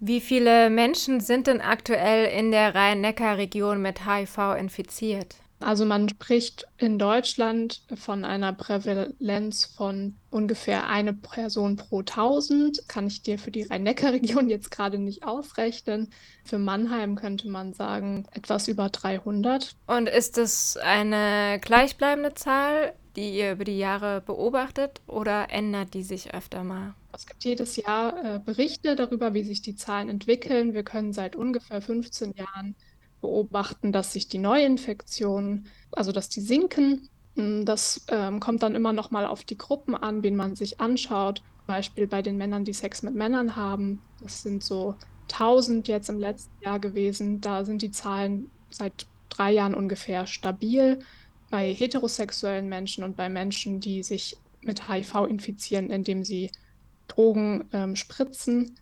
Wie viele Menschen sind denn aktuell in der Rhein-Neckar-Region mit HIV infiziert? Also man spricht in Deutschland von einer Prävalenz von ungefähr eine Person pro 1000. Kann ich dir für die Rhein-Neckar-Region jetzt gerade nicht ausrechnen. Für Mannheim könnte man sagen etwas über 300. Und ist es eine gleichbleibende Zahl, die ihr über die Jahre beobachtet oder ändert die sich öfter mal? Es gibt jedes Jahr äh, Berichte darüber, wie sich die Zahlen entwickeln. Wir können seit ungefähr 15 Jahren beobachten, dass sich die Neuinfektionen, also dass die sinken. Hm, das ähm, kommt dann immer noch mal auf die Gruppen an, wen man sich anschaut. Zum Beispiel bei den Männern, die Sex mit Männern haben. Das sind so 1000 jetzt im letzten Jahr gewesen. Da sind die Zahlen seit drei Jahren ungefähr stabil. Bei heterosexuellen Menschen und bei Menschen, die sich mit HIV infizieren, indem sie Drogen ähm, spritzen,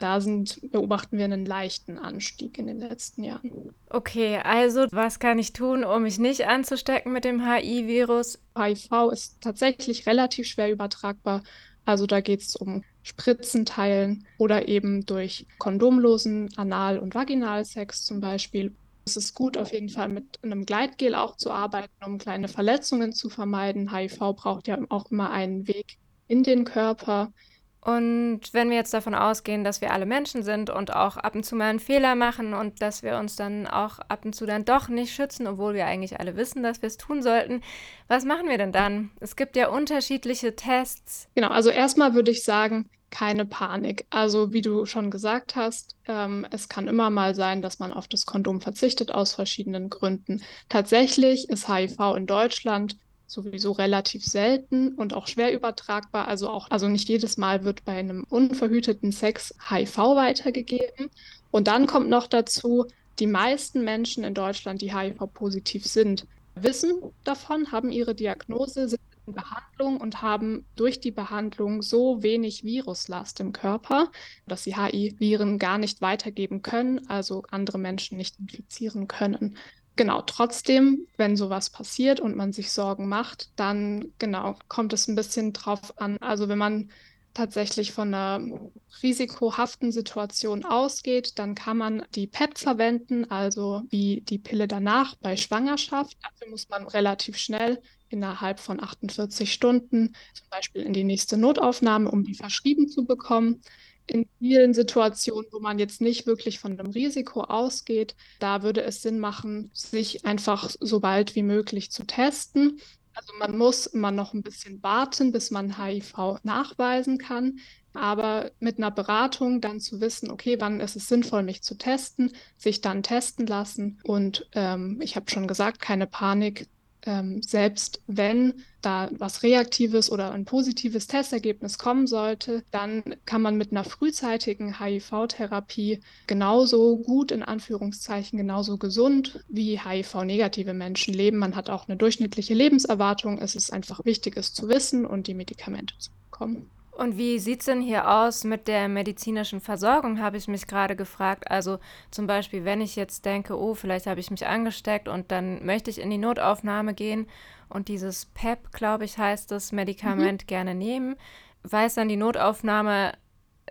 da sind, beobachten wir einen leichten Anstieg in den letzten Jahren. Okay, also was kann ich tun, um mich nicht anzustecken mit dem HIV-Virus? HIV ist tatsächlich relativ schwer übertragbar. Also da geht es um Spritzenteilen oder eben durch kondomlosen Anal- und Vaginalsex zum Beispiel. Es ist gut, auf jeden Fall mit einem Gleitgel auch zu arbeiten, um kleine Verletzungen zu vermeiden. HIV braucht ja auch immer einen Weg in den Körper. Und wenn wir jetzt davon ausgehen, dass wir alle Menschen sind und auch ab und zu mal einen Fehler machen und dass wir uns dann auch ab und zu dann doch nicht schützen, obwohl wir eigentlich alle wissen, dass wir es tun sollten, was machen wir denn dann? Es gibt ja unterschiedliche Tests. Genau, also erstmal würde ich sagen, keine Panik. Also wie du schon gesagt hast, ähm, es kann immer mal sein, dass man auf das Kondom verzichtet aus verschiedenen Gründen. Tatsächlich ist HIV in Deutschland sowieso relativ selten und auch schwer übertragbar. Also auch, also nicht jedes Mal wird bei einem unverhüteten Sex HIV weitergegeben. Und dann kommt noch dazu, die meisten Menschen in Deutschland, die HIV-positiv sind, wissen davon, haben ihre Diagnose, sind in Behandlung und haben durch die Behandlung so wenig Viruslast im Körper, dass sie HIV-Viren gar nicht weitergeben können, also andere Menschen nicht infizieren können genau, trotzdem, wenn sowas passiert und man sich Sorgen macht, dann genau kommt es ein bisschen drauf an. Also wenn man tatsächlich von einer risikohaften Situation ausgeht, dann kann man die PEP verwenden, also wie die Pille danach bei Schwangerschaft. Dafür muss man relativ schnell innerhalb von 48 Stunden zum Beispiel in die nächste Notaufnahme, um die verschrieben zu bekommen in vielen Situationen, wo man jetzt nicht wirklich von einem Risiko ausgeht, da würde es Sinn machen, sich einfach so bald wie möglich zu testen. Also man muss immer noch ein bisschen warten, bis man HIV nachweisen kann. Aber mit einer Beratung dann zu wissen, okay, wann ist es sinnvoll, mich zu testen, sich dann testen lassen. Und ähm, ich habe schon gesagt, keine Panik, ähm, selbst wenn da was Reaktives oder ein positives Testergebnis kommen sollte, dann kann man mit einer frühzeitigen HIV-Therapie genauso gut, in Anführungszeichen, genauso gesund wie HIV-negative Menschen leben. Man hat auch eine durchschnittliche Lebenserwartung. Es ist einfach wichtig, es zu wissen und die Medikamente zu bekommen. Und wie sieht es denn hier aus mit der medizinischen Versorgung, habe ich mich gerade gefragt. Also zum Beispiel, wenn ich jetzt denke, oh, vielleicht habe ich mich angesteckt und dann möchte ich in die Notaufnahme gehen und dieses PEP, glaube ich, heißt das Medikament mhm. gerne nehmen, weiß dann die Notaufnahme,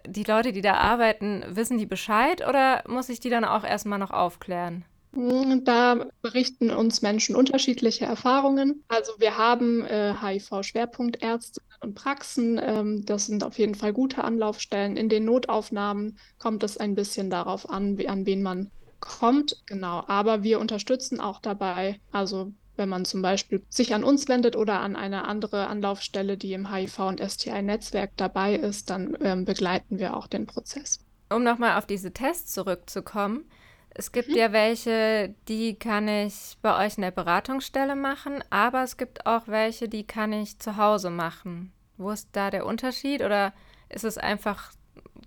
die Leute, die da arbeiten, wissen die Bescheid oder muss ich die dann auch erstmal noch aufklären? Hm, da berichten uns Menschen unterschiedliche Erfahrungen. Also wir haben äh, HIV-Schwerpunktärzte und Praxen. Ähm, das sind auf jeden Fall gute Anlaufstellen. In den Notaufnahmen kommt es ein bisschen darauf an, wie, an wen man kommt. Genau. Aber wir unterstützen auch dabei. Also wenn man zum Beispiel sich an uns wendet oder an eine andere Anlaufstelle, die im HIV- und STI-Netzwerk dabei ist, dann ähm, begleiten wir auch den Prozess. Um nochmal auf diese Tests zurückzukommen. Es gibt mhm. ja welche, die kann ich bei euch in der Beratungsstelle machen, aber es gibt auch welche, die kann ich zu Hause machen. Wo ist da der Unterschied oder ist es einfach,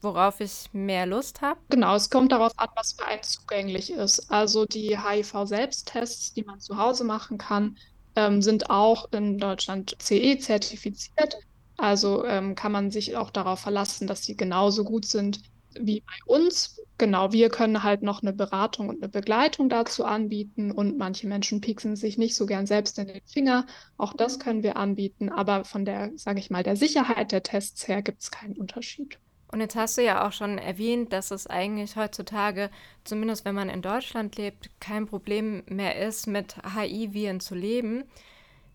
worauf ich mehr Lust habe? Genau, es kommt darauf an, was für einen zugänglich ist. Also die HIV-Selbsttests, die man zu Hause machen kann, ähm, sind auch in Deutschland CE zertifiziert. Also ähm, kann man sich auch darauf verlassen, dass sie genauso gut sind wie bei uns. Genau, wir können halt noch eine Beratung und eine Begleitung dazu anbieten und manche Menschen pieksen sich nicht so gern selbst in den Finger. Auch das können wir anbieten, aber von der, sage ich mal, der Sicherheit der Tests her gibt es keinen Unterschied. Und jetzt hast du ja auch schon erwähnt, dass es eigentlich heutzutage, zumindest wenn man in Deutschland lebt, kein Problem mehr ist, mit HIV-Viren zu leben.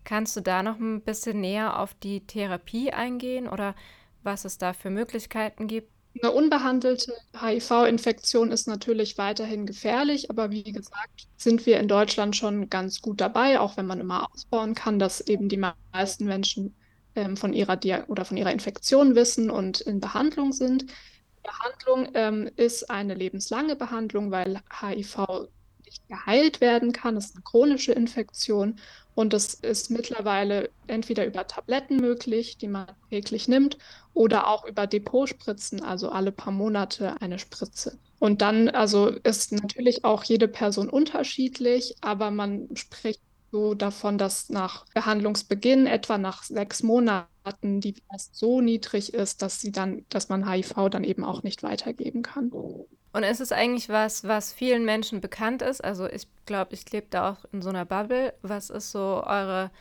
Kannst du da noch ein bisschen näher auf die Therapie eingehen oder was es da für Möglichkeiten gibt? Eine unbehandelte HIV-Infektion ist natürlich weiterhin gefährlich, aber wie gesagt, sind wir in Deutschland schon ganz gut dabei, auch wenn man immer ausbauen kann, dass eben die meisten Menschen ähm, von ihrer oder von ihrer Infektion wissen und in Behandlung sind. Behandlung ähm, ist eine lebenslange Behandlung, weil HIV nicht geheilt werden kann. Es ist eine chronische Infektion und es ist mittlerweile entweder über Tabletten möglich, die man täglich nimmt, oder auch über Depotspritzen, also alle paar Monate eine Spritze. Und dann, also ist natürlich auch jede Person unterschiedlich, aber man spricht so davon, dass nach Behandlungsbeginn, etwa nach sechs Monaten, die erst so niedrig ist, dass sie dann, dass man HIV dann eben auch nicht weitergeben kann. Und ist es eigentlich was, was vielen Menschen bekannt ist? Also ich glaube, ich lebe da auch in so einer Bubble. Was ist so eure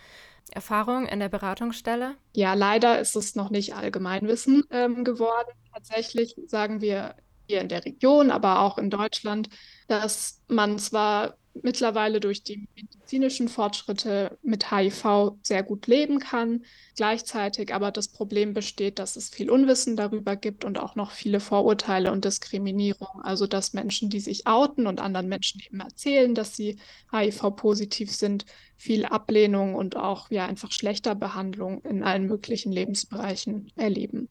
Erfahrung in der Beratungsstelle? Ja, leider ist es noch nicht Allgemeinwissen ähm, geworden. Tatsächlich sagen wir hier in der Region, aber auch in Deutschland, dass man zwar mittlerweile durch die medizinischen Fortschritte mit HIV sehr gut leben kann. Gleichzeitig aber das Problem besteht, dass es viel Unwissen darüber gibt und auch noch viele Vorurteile und Diskriminierung. Also dass Menschen, die sich outen und anderen Menschen eben erzählen, dass sie HIV-positiv sind, viel Ablehnung und auch ja einfach schlechter Behandlung in allen möglichen Lebensbereichen erleben.